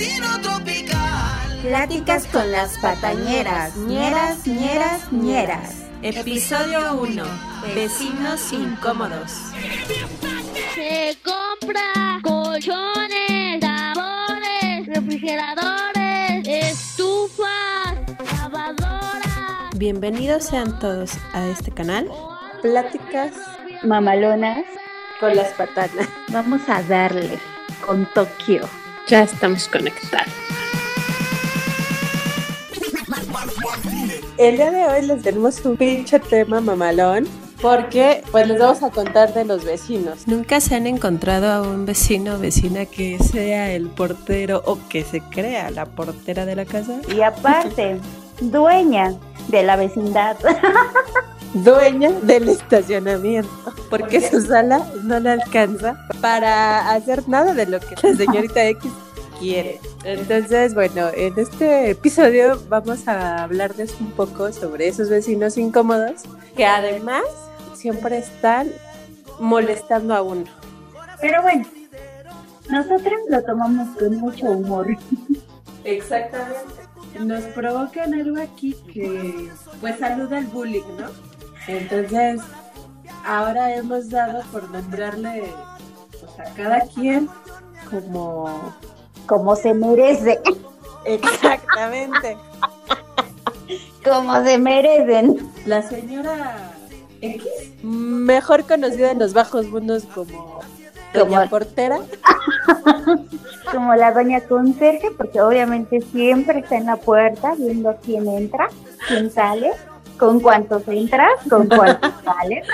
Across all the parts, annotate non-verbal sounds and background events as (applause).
destino tropical. Pláticas con las patañeras, ñeras, ñeras, ñeras. Episodio 1. Vecinos incómodos. Se compra colchones, tambores, refrigeradores, estufas, lavadoras. Bienvenidos sean todos a este canal. Pláticas mamalonas. Con las patanas. Vamos a darle con Tokio. Ya estamos conectados. El día de hoy les tenemos un pinche tema mamalón. Porque pues les vamos a contar de los vecinos. ¿Nunca se han encontrado a un vecino o vecina que sea el portero o que se crea la portera de la casa? Y aparte, (laughs) dueña de la vecindad. (laughs) dueña del estacionamiento, porque su sala no le alcanza para hacer nada de lo que la señorita X quiere. Entonces, bueno, en este episodio vamos a hablarles un poco sobre esos vecinos incómodos que además siempre están molestando a uno. Pero bueno, nosotros lo tomamos con mucho humor. Exactamente. Nos provocan algo aquí que pues saluda al bullying, ¿no? Entonces, ahora hemos dado por nombrarle pues, a cada quien como... Como se merece. Exactamente. (laughs) como se merecen. La señora X, mejor conocida en los bajos mundos como Doña Portera. (laughs) como la Doña Conserje, porque obviamente siempre está en la puerta viendo quién entra, quién sale con cuántos entras, con cuántos sales.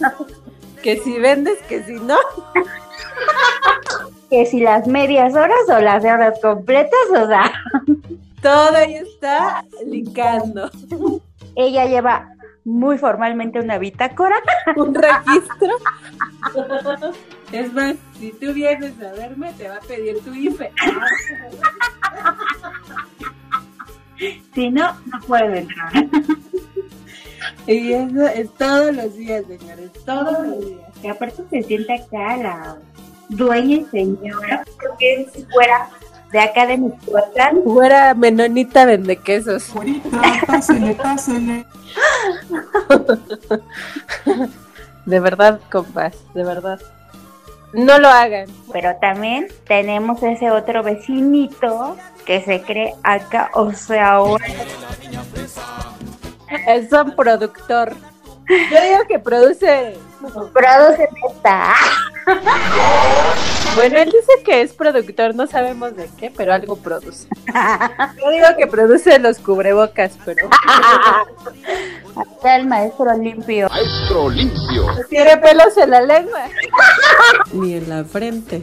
(laughs) que si vendes, que si no. (laughs) que si las medias horas o las horas completas, o sea. Todo ahí está licando. Ella lleva muy formalmente una bitácora. (laughs) Un registro. Es más, si tú vienes a verme, te va a pedir tu IFE. Si no, no puedo entrar. Y eso es todos los días, señores, todos los días. Y aparte se siente acá la dueña y señora, porque si fuera de acá de Michoacán. Fuera menonita vende quesos. pásele, pásele. (laughs) De verdad, compas, de verdad. No lo hagan. Pero también tenemos ese otro vecinito que se cree acá, o sea, ahora. Es un productor. Yo digo que produce. Produce esta. Bueno, él dice que es productor, no sabemos de qué, pero algo produce. Yo digo que produce los cubrebocas, pero. Acá el maestro limpio. Maestro limpio. Tiene pelos en la lengua. Ni en la frente.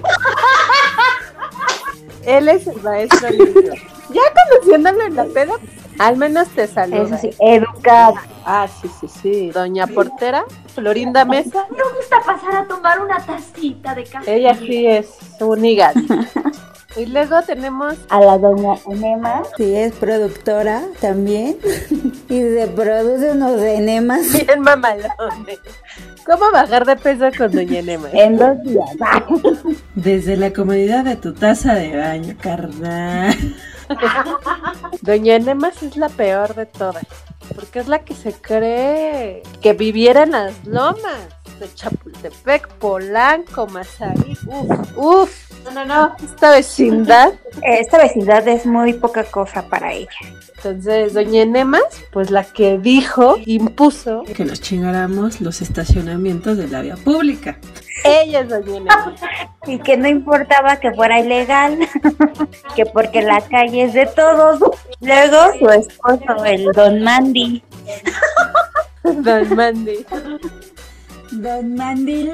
Él es el maestro limpio. Ya conociéndolo en la peda, al menos te saluda. Eso sí, educado. Ah, sí, sí, sí. Doña Portera, Florinda Mesa. Me gusta pasar a tomar una tacita de café. Ella sí es un hígado. Y luego tenemos a la doña Enema. Sí, es productora también. (laughs) y se produce unos enemas. Bien mamalones. ¿Cómo bajar de peso con doña Enema? En dos días. Desde la comodidad de tu taza de baño, carnal. (laughs) Doña Enemas es la peor de todas, porque es la que se cree que viviera en las lomas de Chapultepec, Polanco, Mazarí. Uf, uf. No, no, no. Esta vecindad. Esta vecindad es muy poca cosa para ella. Entonces, doña Enemas, pues la que dijo, impuso que nos chingáramos los estacionamientos de la vía pública. Ella es doña Enemas. (laughs) Y que no importaba que fuera ilegal, (laughs) que porque la calle es de todos. Luego su esposo, el don Mandy. (laughs) Don Mandy. Don Mandilón.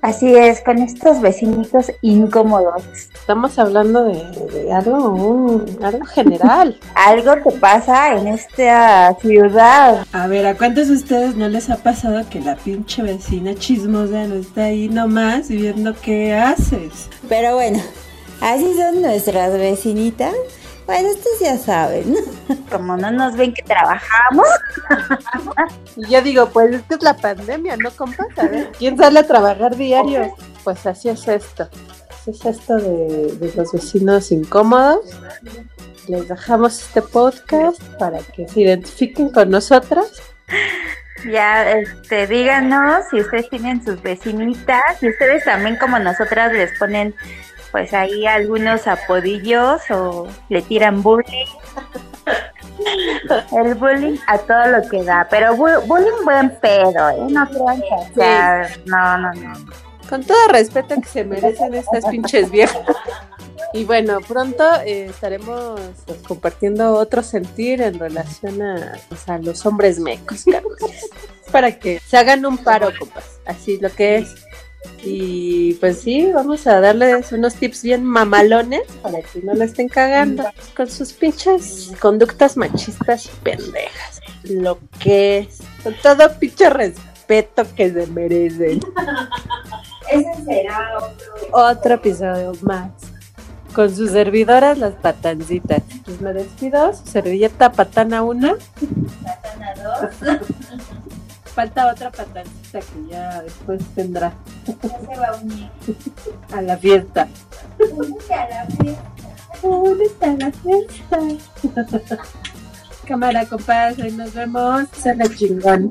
Así es, con estos vecinitos incómodos. Estamos hablando de, de algo, un- algo general. (laughs) Algo que pasa en esta ciudad. A ver, ¿a cuántos de ustedes no les ha pasado que la pinche vecina chismosa no está ahí nomás viendo qué haces? Pero bueno, así son nuestras vecinitas. Bueno, ustedes ya saben. Como no nos ven que trabajamos, (laughs) Y yo digo, pues es que es la pandemia, ¿no, compas? A ver, ¿quién sale a trabajar diario? Pues así es esto. es esto de, de los vecinos incómodos. Les dejamos este podcast para que se identifiquen con nosotras. Ya, este, díganos si ustedes tienen sus vecinitas, si ustedes también como nosotras les ponen pues ahí algunos apodillos o le tiran bullying. (laughs) El bullying a todo lo que da, pero bu- bullying buen pedo, ¿eh? No crean que, sea, no, no, no. Con todo respeto que se merecen estas pinches viejas. Y bueno, pronto eh, estaremos pues, compartiendo otro sentir en relación a, pues, a los hombres mecos. Para que se hagan un paro, compas. Así lo que es. Y pues sí, vamos a darles unos tips bien mamalones para que no la estén cagando con sus pinches conductas machistas y pendejas. Lo que es. Con todo pinche respeto que se merecen. (laughs) Ese será Otro episodio más. Con sus servidoras, las patancitas. Pues me despido. Su servilleta patana 1. (laughs) Falta otra patancita que ya después tendrá a la fiesta. ¿Dónde está la fiesta? Cámara, compadre, nos vemos. Se la chingón.